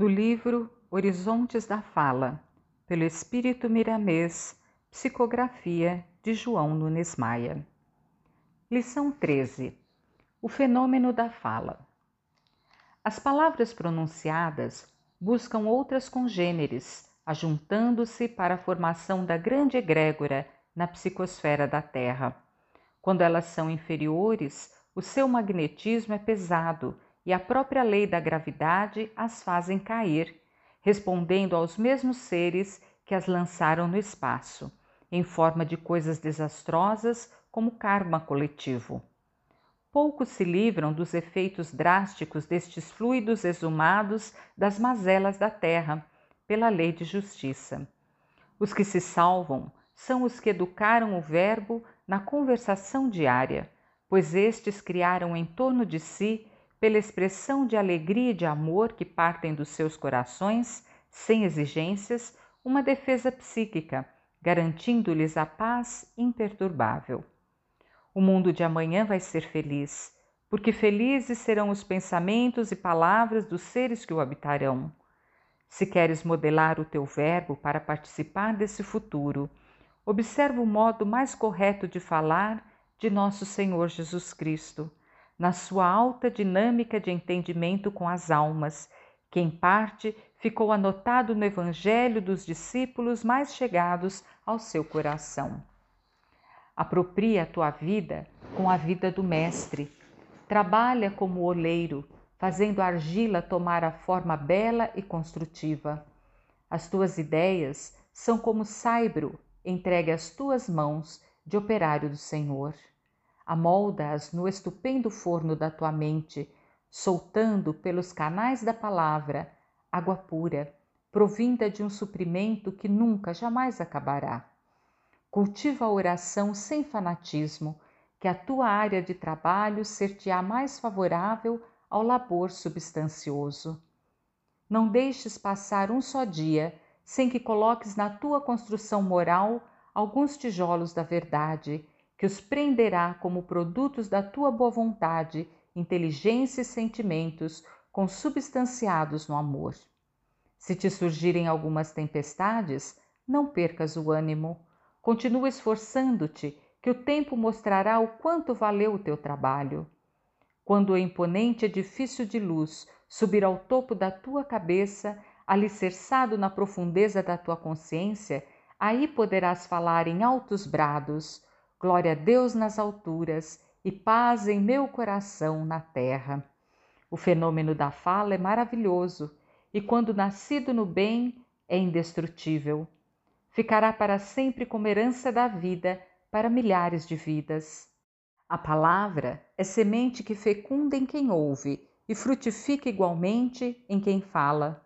do livro Horizontes da Fala, pelo Espírito Miramês, psicografia de João Nunes Maia. Lição 13: O fenômeno da fala. As palavras pronunciadas buscam outras congêneres, ajuntando-se para a formação da grande egrégora na psicosfera da Terra. Quando elas são inferiores, o seu magnetismo é pesado e a própria lei da gravidade as fazem cair, respondendo aos mesmos seres que as lançaram no espaço, em forma de coisas desastrosas como karma coletivo. Poucos se livram dos efeitos drásticos destes fluidos exumados das mazelas da terra, pela lei de justiça. Os que se salvam são os que educaram o Verbo na conversação diária, pois estes criaram em torno de si, pela expressão de alegria e de amor que partem dos seus corações, sem exigências, uma defesa psíquica, garantindo-lhes a paz imperturbável. O mundo de amanhã vai ser feliz, porque felizes serão os pensamentos e palavras dos seres que o habitarão. Se queres modelar o teu verbo para participar desse futuro, observa o modo mais correto de falar de nosso Senhor Jesus Cristo, na sua alta dinâmica de entendimento com as almas, que em parte ficou anotado no Evangelho dos discípulos mais chegados ao seu coração. Apropria a tua vida com a vida do Mestre. Trabalha como oleiro, fazendo a argila tomar a forma bela e construtiva. As tuas ideias são como saibro entregue às tuas mãos de operário do Senhor. Amolda-as no estupendo forno da tua mente, soltando pelos canais da palavra água pura, provinda de um suprimento que nunca jamais acabará. Cultiva a oração sem fanatismo, que a tua área de trabalho ser-te-á mais favorável ao labor substancioso. Não deixes passar um só dia sem que coloques na tua construção moral alguns tijolos da verdade, que os prenderá como produtos da tua boa vontade, inteligência e sentimentos consubstanciados no amor. Se te surgirem algumas tempestades, não percas o ânimo Continua esforçando-te, que o tempo mostrará o quanto valeu o teu trabalho. Quando o imponente edifício de luz subir ao topo da tua cabeça, alicerçado na profundeza da tua consciência, aí poderás falar em altos brados: Glória a Deus nas alturas e paz em meu coração na terra. O fenômeno da fala é maravilhoso e, quando nascido no bem, é indestrutível ficará para sempre como herança da vida para milhares de vidas. A palavra é semente que fecunda em quem ouve e frutifica igualmente em quem fala.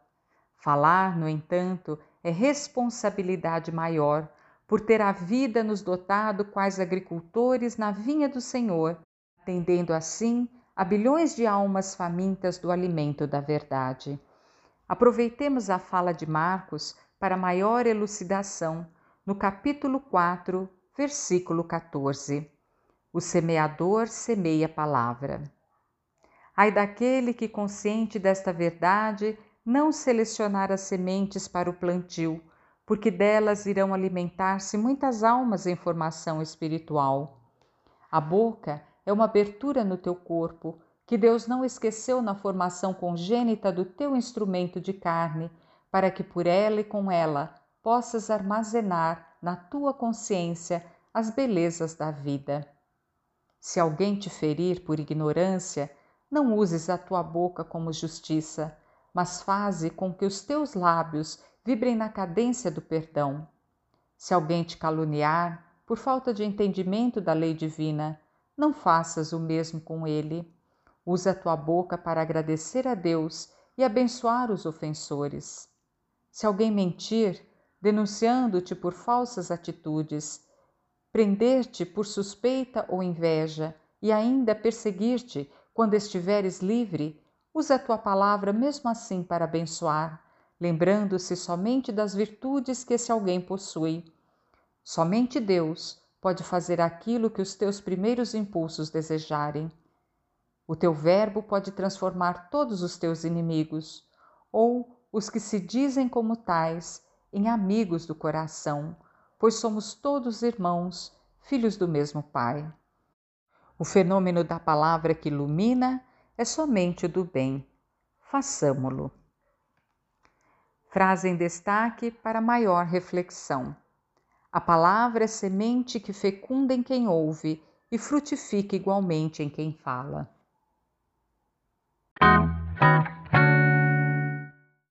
Falar, no entanto, é responsabilidade maior, por ter a vida nos dotado quais agricultores na vinha do Senhor, atendendo assim a bilhões de almas famintas do alimento da verdade. Aproveitemos a fala de Marcos para maior elucidação no capítulo 4, versículo 14. O semeador semeia a palavra. Ai daquele que, consciente desta verdade, não selecionar as sementes para o plantio, porque delas irão alimentar-se muitas almas em formação espiritual. A boca é uma abertura no teu corpo, que Deus não esqueceu na formação congênita do teu instrumento de carne, para que por ela e com ela possas armazenar na tua consciência as belezas da vida. Se alguém te ferir por ignorância, não uses a tua boca como justiça, mas faze com que os teus lábios vibrem na cadência do perdão. Se alguém te caluniar por falta de entendimento da lei divina, não faças o mesmo com ele. Usa a tua boca para agradecer a Deus e abençoar os ofensores. Se alguém mentir, denunciando-te por falsas atitudes, prender-te por suspeita ou inveja e ainda perseguir-te quando estiveres livre, usa a tua palavra mesmo assim para abençoar, lembrando-se somente das virtudes que esse alguém possui. Somente Deus pode fazer aquilo que os teus primeiros impulsos desejarem. O teu verbo pode transformar todos os teus inimigos, ou os que se dizem como tais em amigos do coração, pois somos todos irmãos, filhos do mesmo Pai. O fenômeno da palavra que ilumina é somente o do bem. Façamo-lo. Frase em destaque para maior reflexão. A palavra é semente que fecunda em quem ouve e frutifica igualmente em quem fala.